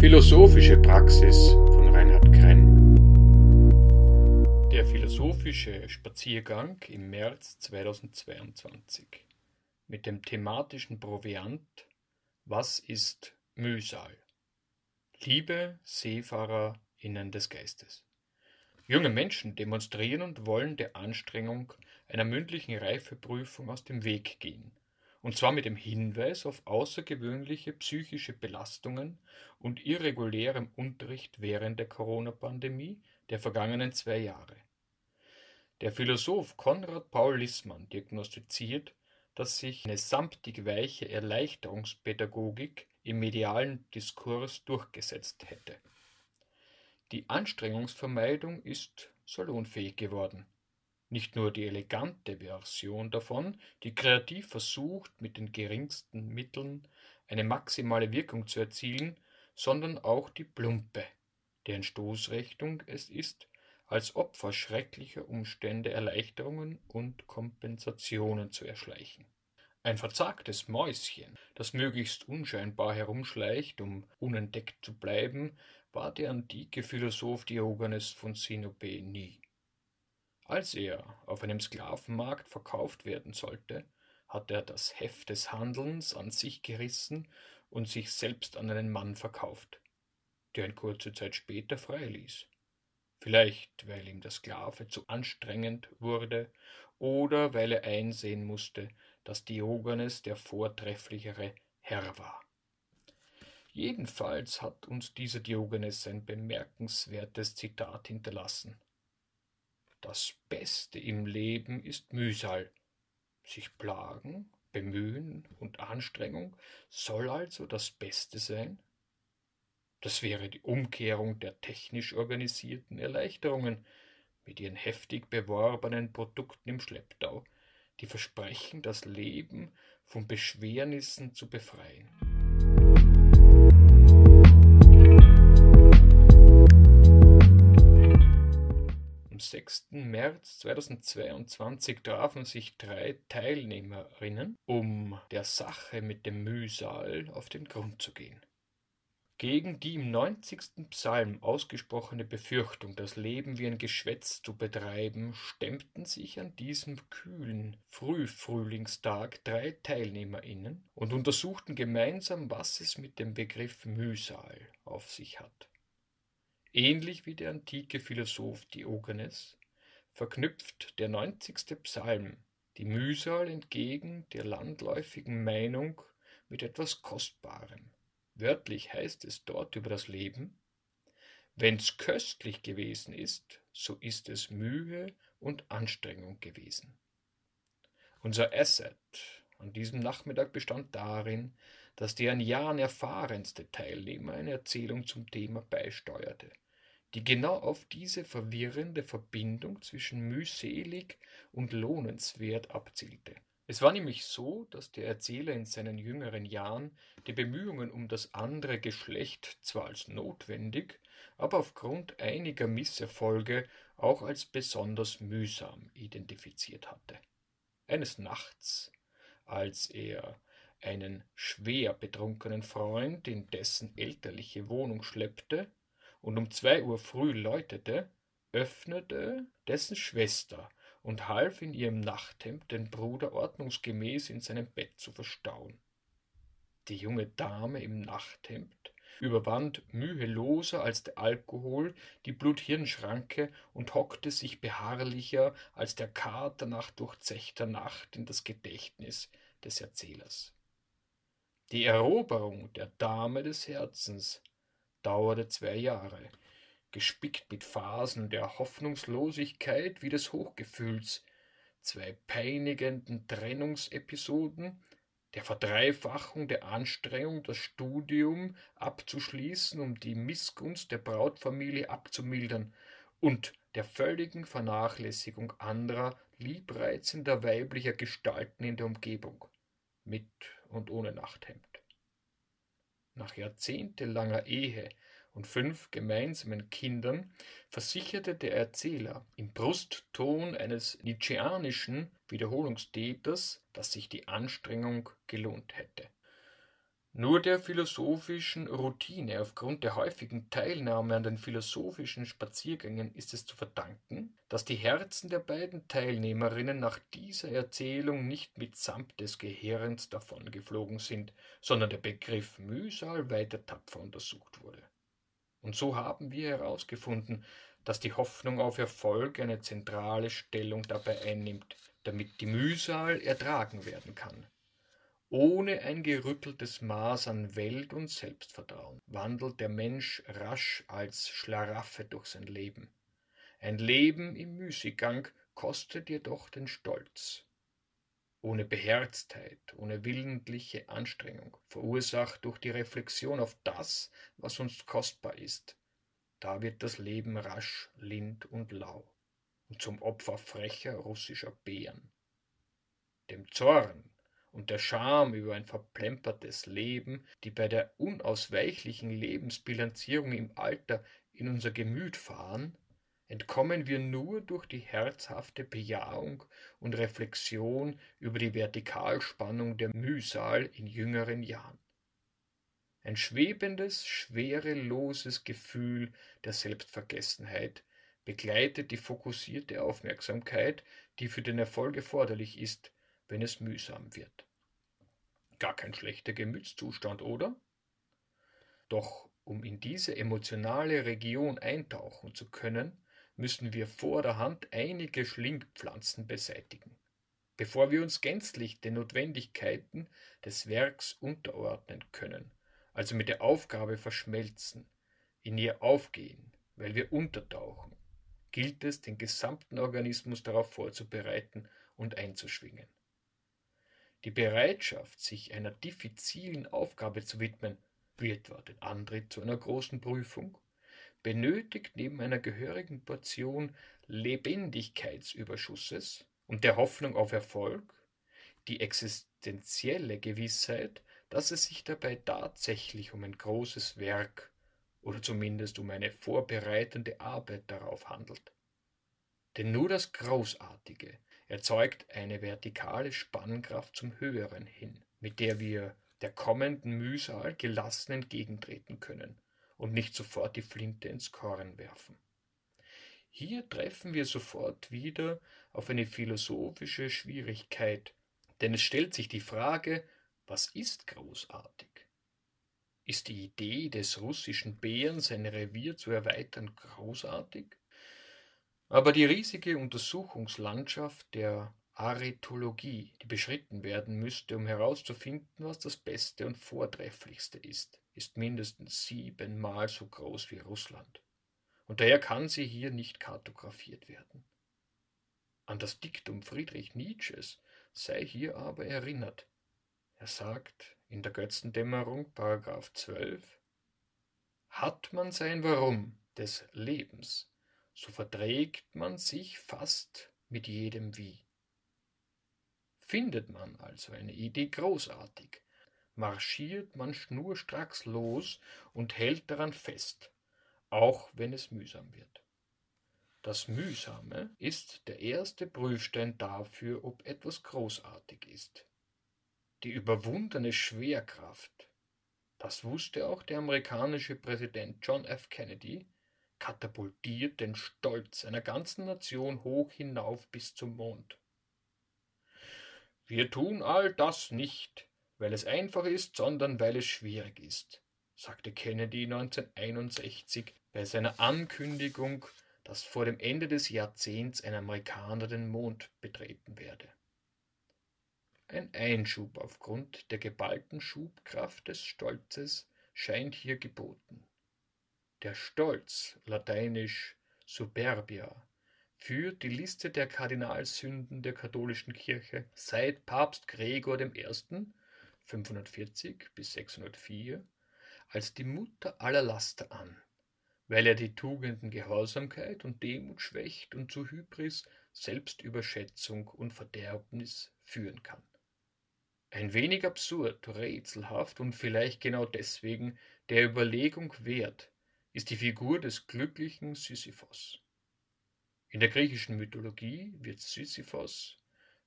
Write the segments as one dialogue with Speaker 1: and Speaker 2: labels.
Speaker 1: Philosophische Praxis von Reinhard Krenn Der philosophische Spaziergang im März 2022 mit dem thematischen Proviant Was ist Mühsal? Liebe SeefahrerInnen des Geistes. Junge Menschen demonstrieren und wollen der Anstrengung einer mündlichen Reifeprüfung aus dem Weg gehen und zwar mit dem Hinweis auf außergewöhnliche psychische Belastungen und irregulärem Unterricht während der Corona-Pandemie der vergangenen zwei Jahre. Der Philosoph Konrad Paul Lissmann diagnostiziert, dass sich eine samtig weiche Erleichterungspädagogik im medialen Diskurs durchgesetzt hätte. Die Anstrengungsvermeidung ist salonfähig geworden nicht nur die elegante Version davon, die kreativ versucht, mit den geringsten Mitteln eine maximale Wirkung zu erzielen, sondern auch die plumpe, deren Stoßrichtung es ist, als Opfer schrecklicher Umstände Erleichterungen und Kompensationen zu erschleichen. Ein verzagtes Mäuschen, das möglichst unscheinbar herumschleicht, um unentdeckt zu bleiben, war der antike Philosoph Diogenes von Sinope nie. Als er auf einem Sklavenmarkt verkauft werden sollte, hat er das Heft des Handelns an sich gerissen und sich selbst an einen Mann verkauft, der ihn kurze Zeit später freiließ. Vielleicht, weil ihm der Sklave zu anstrengend wurde oder weil er einsehen musste, dass Diogenes der vortrefflichere Herr war. Jedenfalls hat uns dieser Diogenes ein bemerkenswertes Zitat hinterlassen. Das Beste im Leben ist Mühsal. Sich plagen, bemühen und Anstrengung soll also das Beste sein? Das wäre die Umkehrung der technisch organisierten Erleichterungen mit ihren heftig beworbenen Produkten im Schlepptau, die versprechen, das Leben von Beschwernissen zu befreien. 6. März 2022 trafen sich drei Teilnehmerinnen, um der Sache mit dem Mühsal auf den Grund zu gehen. Gegen die im 90. Psalm ausgesprochene Befürchtung, das Leben wie ein Geschwätz zu betreiben, stemmten sich an diesem kühlen Frühfrühlingstag drei TeilnehmerInnen und untersuchten gemeinsam, was es mit dem Begriff Mühsal auf sich hat. Ähnlich wie der antike Philosoph Diogenes verknüpft der neunzigste Psalm die Mühsal entgegen der landläufigen Meinung mit etwas Kostbarem. Wörtlich heißt es dort über das Leben, wenn's köstlich gewesen ist, so ist es Mühe und Anstrengung gewesen. Unser Asset an diesem Nachmittag bestand darin, dass der an Jahren erfahrenste Teilnehmer eine Erzählung zum Thema beisteuerte, die genau auf diese verwirrende Verbindung zwischen mühselig und lohnenswert abzielte. Es war nämlich so, dass der Erzähler in seinen jüngeren Jahren die Bemühungen um das andere Geschlecht zwar als notwendig, aber aufgrund einiger Misserfolge auch als besonders mühsam identifiziert hatte. Eines Nachts, als er einen schwer betrunkenen Freund in dessen elterliche Wohnung schleppte und um zwei Uhr früh läutete, öffnete dessen Schwester und half in ihrem Nachthemd den Bruder ordnungsgemäß in seinem Bett zu verstauen. Die junge Dame im Nachthemd überwand müheloser als der Alkohol die Bluthirnschranke und hockte sich beharrlicher als der Kater nach durchzechter Nacht in das Gedächtnis des Erzählers. Die Eroberung der Dame des Herzens dauerte zwei Jahre, gespickt mit Phasen der Hoffnungslosigkeit wie des Hochgefühls, zwei peinigenden Trennungsepisoden, der Verdreifachung der Anstrengung, das Studium abzuschließen, um die Missgunst der Brautfamilie abzumildern, und der völligen Vernachlässigung anderer, liebreizender weiblicher Gestalten in der Umgebung, mit und ohne Nachthemd. Nach jahrzehntelanger Ehe und fünf gemeinsamen Kindern versicherte der Erzähler im Brustton eines nietzscheanischen Wiederholungstäters, dass sich die Anstrengung gelohnt hätte. Nur der philosophischen Routine aufgrund der häufigen Teilnahme an den philosophischen Spaziergängen ist es zu verdanken, dass die Herzen der beiden Teilnehmerinnen nach dieser Erzählung nicht mitsamt des Gehirns davongeflogen sind, sondern der Begriff Mühsal weiter tapfer untersucht wurde. Und so haben wir herausgefunden, dass die Hoffnung auf Erfolg eine zentrale Stellung dabei einnimmt, damit die Mühsal ertragen werden kann. Ohne ein gerütteltes Maß an Welt- und Selbstvertrauen wandelt der Mensch rasch als Schlarafffe durch sein Leben. Ein Leben im Müßiggang kostet jedoch den Stolz. Ohne Beherztheit, ohne willentliche Anstrengung, verursacht durch die Reflexion auf das, was uns kostbar ist, da wird das Leben rasch lind und lau und zum Opfer frecher russischer Bären. Dem Zorn, und der Scham über ein verplempertes Leben, die bei der unausweichlichen Lebensbilanzierung im Alter in unser Gemüt fahren, entkommen wir nur durch die herzhafte Bejahung und Reflexion über die Vertikalspannung der Mühsal in jüngeren Jahren. Ein schwebendes, schwereloses Gefühl der Selbstvergessenheit begleitet die fokussierte Aufmerksamkeit, die für den Erfolg erforderlich ist, wenn es mühsam wird. Gar kein schlechter Gemütszustand, oder? Doch um in diese emotionale Region eintauchen zu können, müssen wir vor der Hand einige Schlingpflanzen beseitigen, bevor wir uns gänzlich den Notwendigkeiten des Werks unterordnen können, also mit der Aufgabe verschmelzen, in ihr aufgehen, weil wir untertauchen, gilt es, den gesamten Organismus darauf vorzubereiten und einzuschwingen. Die Bereitschaft, sich einer diffizilen Aufgabe zu widmen, wie etwa den Antritt zu einer großen Prüfung, benötigt neben einer gehörigen Portion Lebendigkeitsüberschusses und der Hoffnung auf Erfolg die existenzielle Gewissheit, dass es sich dabei tatsächlich um ein großes Werk oder zumindest um eine vorbereitende Arbeit darauf handelt. Denn nur das Großartige, erzeugt eine vertikale Spannkraft zum Höheren hin, mit der wir der kommenden Mühsal gelassen entgegentreten können und nicht sofort die Flinte ins Korn werfen. Hier treffen wir sofort wieder auf eine philosophische Schwierigkeit, denn es stellt sich die Frage, was ist großartig? Ist die Idee des russischen Bären, sein Revier zu erweitern, großartig? Aber die riesige Untersuchungslandschaft der Arethologie, die beschritten werden müsste, um herauszufinden, was das Beste und Vortrefflichste ist, ist mindestens siebenmal so groß wie Russland. Und daher kann sie hier nicht kartografiert werden. An das Diktum Friedrich Nietzsches sei hier aber erinnert. Er sagt in der Götzendämmerung, Paragraph 12, hat man sein Warum des Lebens so verträgt man sich fast mit jedem Wie. Findet man also eine Idee großartig, marschiert man schnurstracks los und hält daran fest, auch wenn es mühsam wird. Das Mühsame ist der erste Prüfstein dafür, ob etwas großartig ist. Die überwundene Schwerkraft, das wusste auch der amerikanische Präsident John F. Kennedy, katapultiert den Stolz einer ganzen Nation hoch hinauf bis zum Mond. Wir tun all das nicht, weil es einfach ist, sondern weil es schwierig ist, sagte Kennedy 1961 bei seiner Ankündigung, dass vor dem Ende des Jahrzehnts ein Amerikaner den Mond betreten werde. Ein Einschub aufgrund der geballten Schubkraft des Stolzes scheint hier geboten. Der Stolz, lateinisch Superbia, führt die Liste der Kardinalsünden der katholischen Kirche seit Papst Gregor I. 540 bis 604 als die Mutter aller Laster an, weil er die Tugenden Gehorsamkeit und Demut schwächt und zu Hybris, Selbstüberschätzung und Verderbnis führen kann. Ein wenig absurd, rätselhaft und vielleicht genau deswegen der Überlegung wert, ist die Figur des glücklichen Sisyphos. In der griechischen Mythologie wird Sisyphos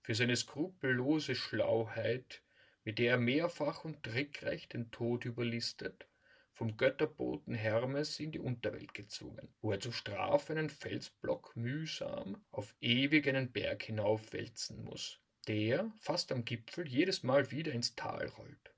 Speaker 1: für seine skrupellose Schlauheit mit der er mehrfach und trickreich den Tod überlistet, vom Götterboten Hermes in die Unterwelt gezwungen, wo er zur Strafe einen Felsblock mühsam auf ewig einen Berg hinaufwälzen muss, der, fast am Gipfel, jedes Mal wieder ins Tal rollt.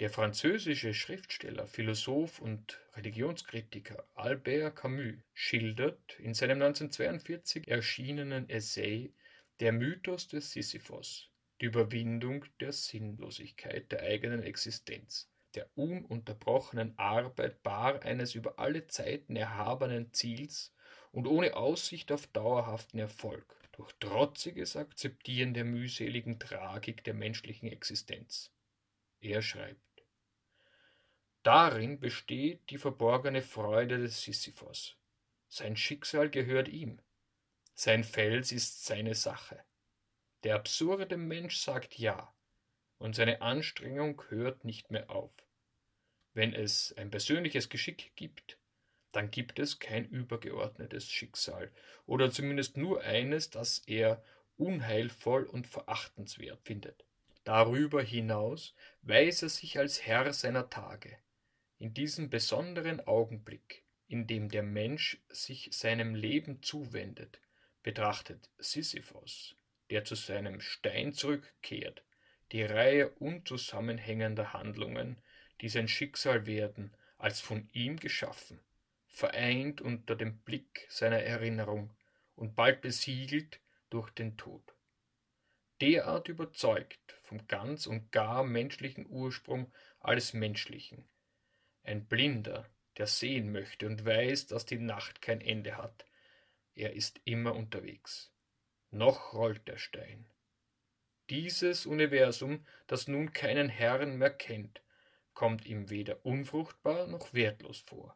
Speaker 1: Der französische Schriftsteller, Philosoph und Religionskritiker Albert Camus schildert in seinem 1942 erschienenen Essay Der Mythos des Sisyphos die Überwindung der Sinnlosigkeit der eigenen Existenz, der ununterbrochenen Arbeit bar eines über alle Zeiten erhabenen Ziels und ohne Aussicht auf dauerhaften Erfolg, durch trotziges Akzeptieren der mühseligen Tragik der menschlichen Existenz. Er schreibt Darin besteht die verborgene Freude des Sisyphos. Sein Schicksal gehört ihm. Sein Fels ist seine Sache. Der absurde Mensch sagt Ja, und seine Anstrengung hört nicht mehr auf. Wenn es ein persönliches Geschick gibt, dann gibt es kein übergeordnetes Schicksal, oder zumindest nur eines, das er unheilvoll und verachtenswert findet. Darüber hinaus weiß er sich als Herr seiner Tage, in diesem besonderen Augenblick, in dem der Mensch sich seinem Leben zuwendet, betrachtet Sisyphos, der zu seinem Stein zurückkehrt, die Reihe unzusammenhängender Handlungen, die sein Schicksal werden, als von ihm geschaffen, vereint unter dem Blick seiner Erinnerung und bald besiegelt durch den Tod. Derart überzeugt vom ganz und gar menschlichen Ursprung alles Menschlichen, ein Blinder, der sehen möchte und weiß, dass die Nacht kein Ende hat. Er ist immer unterwegs. Noch rollt der Stein. Dieses Universum, das nun keinen Herrn mehr kennt, kommt ihm weder unfruchtbar noch wertlos vor.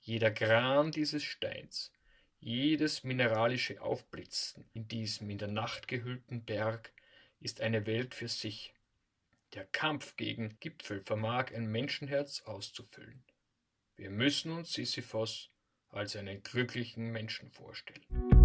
Speaker 1: Jeder Gran dieses Steins, jedes mineralische Aufblitzen in diesem in der Nacht gehüllten Berg ist eine Welt für sich, der Kampf gegen Gipfel vermag ein Menschenherz auszufüllen. Wir müssen uns Sisyphos als einen glücklichen Menschen vorstellen.